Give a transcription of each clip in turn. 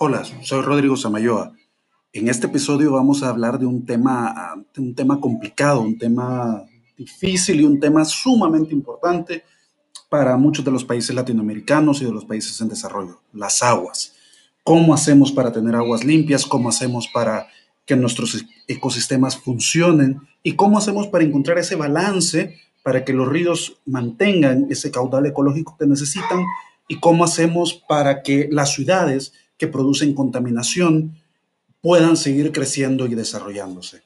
Hola, soy Rodrigo Samayoa. En este episodio vamos a hablar de un tema, un tema complicado, un tema difícil y un tema sumamente importante para muchos de los países latinoamericanos y de los países en desarrollo, las aguas. ¿Cómo hacemos para tener aguas limpias? ¿Cómo hacemos para que nuestros ecosistemas funcionen? ¿Y cómo hacemos para encontrar ese balance para que los ríos mantengan ese caudal ecológico que necesitan? ¿Y cómo hacemos para que las ciudades que producen contaminación puedan seguir creciendo y desarrollándose.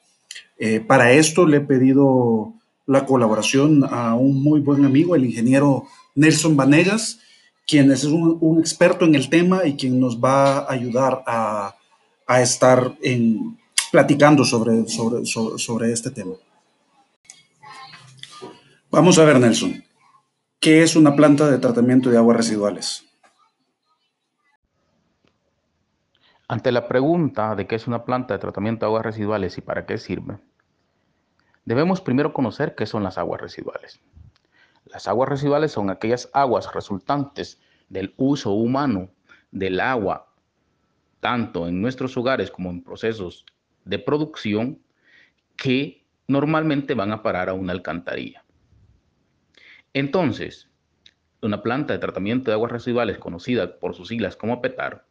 Eh, para esto le he pedido la colaboración a un muy buen amigo, el ingeniero Nelson Vanegas, quien es un, experto en el tema y quien nos va a ayudar a, estar en, platicando sobre, sobre, sobre este tema. Vamos a ver, Nelson, ¿qué es una planta de tratamiento de aguas residuales? Ante la pregunta de qué es una planta de tratamiento de aguas residuales y para qué sirve, debemos primero conocer qué son las aguas residuales. Las aguas residuales son aquellas aguas resultantes del uso humano del agua, tanto en nuestros hogares como en procesos de producción, que normalmente van a parar a una alcantarilla. Entonces, una planta de tratamiento de aguas residuales conocida por sus siglas como PETAR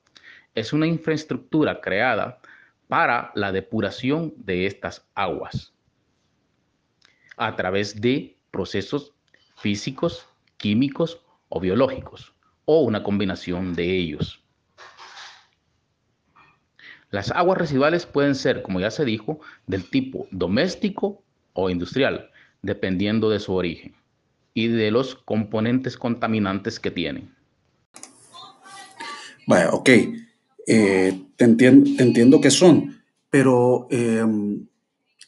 es una infraestructura creada para la depuración de estas aguas a través de procesos físicos, químicos o biológicos, o una combinación de ellos. Las aguas residuales pueden ser, como ya se dijo, del tipo doméstico o industrial, dependiendo de su origen y de los componentes contaminantes que tienen. Bueno, ok. Eh, te, entiendo, que son, pero em,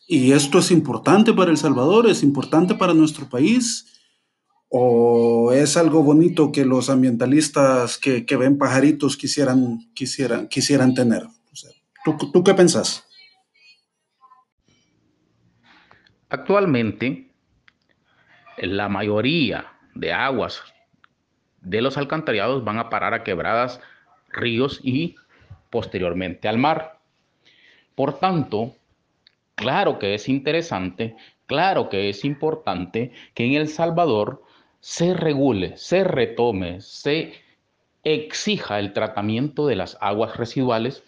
¿y esto es importante para El Salvador? ¿Es importante para nuestro país? ¿O es algo bonito que los ambientalistas que, ven pajaritos quisieran, quisieran, quisieran tener? ¿tú, ¿Tú qué pensás? Actualmente, la mayoría de aguas de los alcantarillados van a parar a quebradas, ríos y posteriormente al mar. Por tanto, claro que es interesante, claro que es importante que en El Salvador se regule, se retome, se exija el tratamiento de las aguas residuales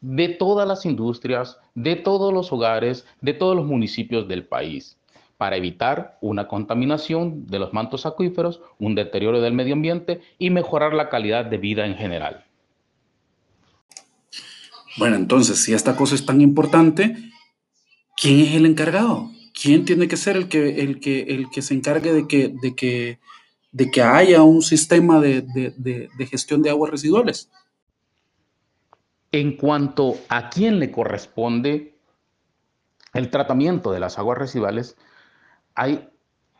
de todas las industrias, de todos los hogares, de todos los municipios del país, para evitar una contaminación de los mantos acuíferos, un deterioro del medio ambiente y mejorar la calidad de vida en general. Bueno, entonces, si esta cosa es tan importante, ¿quién es el encargado? ¿Quién tiene que ser el que, el que, el que se encargue de que, de que, de que haya un sistema de, de gestión de aguas residuales? En cuanto a quién le corresponde el tratamiento de las aguas residuales, hay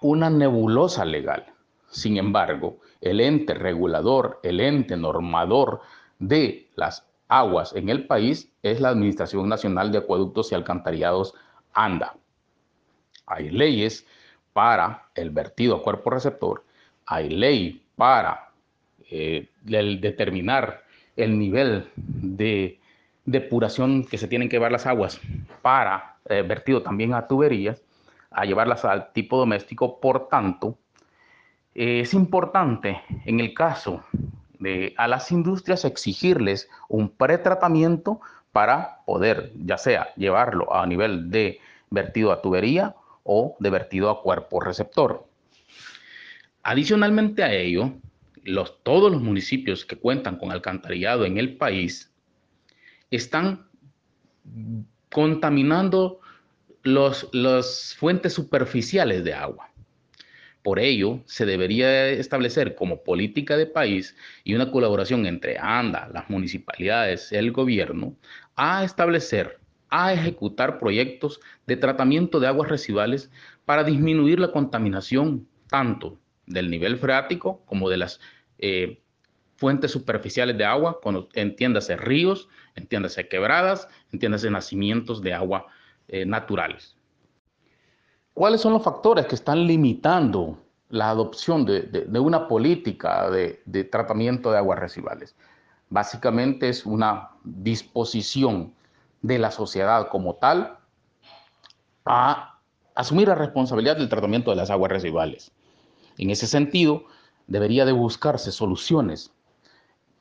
una nebulosa legal. Sin embargo, el ente regulador, el ente normador de las aguas en el país es la Administración Nacional de Acueductos y Alcantarillados, ANDA. Hay leyes para el vertido a cuerpo receptor, hay ley para eh, determinar el nivel de depuración que se tienen que llevar las aguas para eh, vertido también a tuberías, a llevarlas al tipo doméstico. Por tanto, es importante en el caso a las industrias exigirles un pretratamiento para poder, ya sea llevarlo a nivel de vertido a tubería o de vertido a cuerpo receptor. Adicionalmente a ello, todos los municipios que cuentan con alcantarillado en el país están contaminando las fuentes superficiales de agua. Por ello, se debería establecer como política de país y una colaboración entre ANDA, las municipalidades, el gobierno, a establecer, a ejecutar proyectos de tratamiento de aguas residuales para disminuir la contaminación tanto del nivel freático como de las eh, fuentes superficiales de agua, entiéndase ríos, entiéndase quebradas, entiéndase nacimientos de agua eh, naturales. ¿Cuáles son los factores que están limitando la adopción de, una política de, tratamiento de aguas residuales? Básicamente es una disposición de la sociedad como tal a asumir la responsabilidad del tratamiento de las aguas residuales. En ese sentido, debería de buscarse soluciones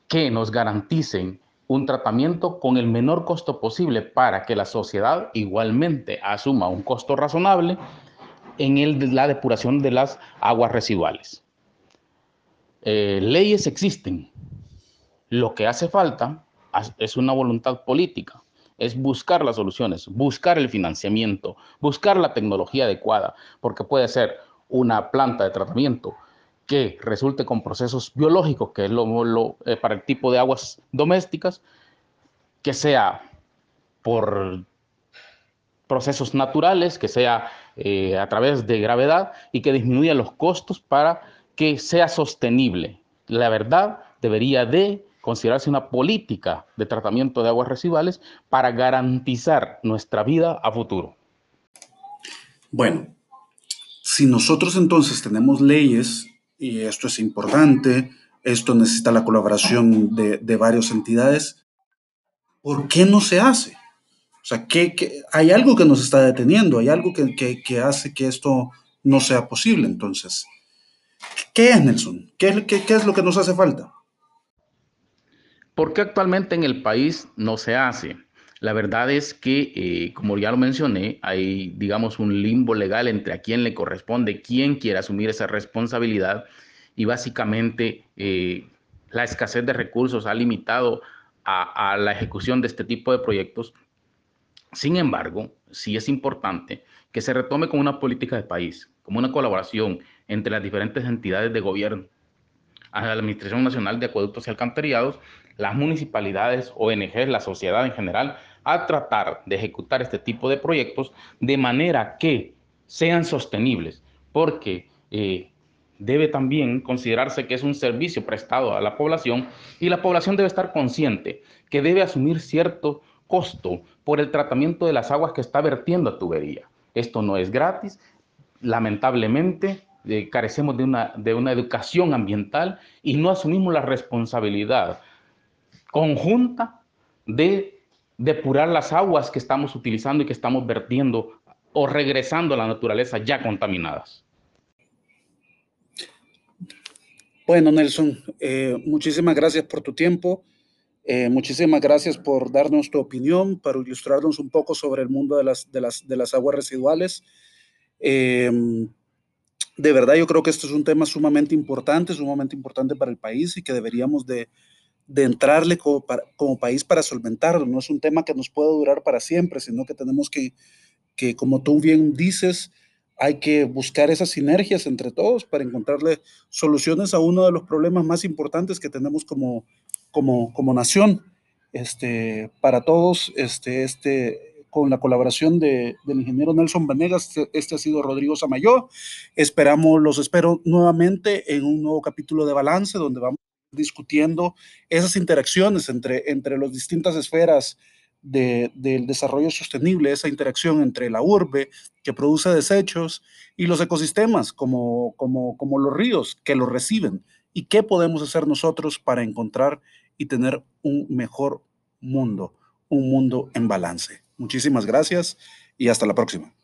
que nos garanticen un tratamiento con el menor costo posible para que la sociedad igualmente asuma un costo razonable en la depuración de las aguas residuales. Eh, leyes existen. Lo que hace falta es una voluntad política, es buscar las soluciones, buscar el financiamiento, buscar la tecnología adecuada, porque puede ser una planta de tratamiento que resulte con procesos biológicos, que es lo, eh, para el tipo de aguas domésticas, que sea por procesos naturales, que sea eh, a través de gravedad y que disminuya los costos para que sea sostenible. La verdad debería de considerarse una política de tratamiento de aguas residuales para garantizar nuestra vida a futuro. Bueno, si nosotros entonces tenemos leyes, y esto es importante, esto necesita la colaboración de, de varias entidades, ¿por qué no se hace? O sea, ¿qué, hay algo que nos está deteniendo, hay algo que, que, hace que esto no sea posible. Entonces, ¿qué es Nelson? ¿Qué, qué, qué es lo que nos hace falta? ¿Por qué actualmente en el país no se hace? La verdad es que, eh, como ya lo mencioné, hay, digamos, un limbo legal entre a quién le corresponde, quién quiere asumir esa responsabilidad y básicamente eh, la escasez de recursos ha limitado a, la ejecución de este tipo de proyectos. Sin embargo, sí es importante que se retome como una política de país, como una colaboración entre las diferentes entidades de gobierno, a la Administración Nacional de Acueductos y Alcantarillados, las municipalidades, ONGs, la sociedad en general, a tratar de ejecutar este tipo de proyectos de manera que sean sostenibles, porque eh, debe también considerarse que es un servicio prestado a la población y la población debe estar consciente que debe asumir cierto costo por el tratamiento de las aguas que está vertiendo a tubería. Esto no es gratis. Lamentablemente, eh, carecemos de una, de una educación ambiental y no asumimos la responsabilidad conjunta de depurar las aguas que estamos utilizando y que estamos vertiendo o regresando a la naturaleza ya contaminadas. Bueno, Nelson, eh, muchísimas gracias por tu tiempo. Eh, muchísimas gracias por darnos tu opinión, para ilustrarnos un poco sobre el mundo de las, de las, de las aguas residuales. Em, de verdad, yo creo que esto es un tema sumamente importante, sumamente importante para el país y que deberíamos de, de entrarle como, país para solventarlo. No es un tema que nos pueda durar para siempre, sino que tenemos que, que como tú bien dices, hay que buscar esas sinergias entre todos para encontrarle soluciones a uno de los problemas más importantes que tenemos como, como, como nación. Este, para todos, este, este, con la colaboración de, del ingeniero Nelson Vanegas, este, este, ha sido Rodrigo Samayo. Esperamos, los espero nuevamente en un nuevo capítulo de Balance, donde vamos discutiendo esas interacciones entre, entre las distintas esferas del desarrollo sostenible, esa interacción entre la urbe que produce desechos y los ecosistemas como, como, como los ríos que los reciben y qué podemos hacer nosotros para encontrar y tener un mejor mundo, un mundo en balance. Muchísimas gracias y hasta la próxima.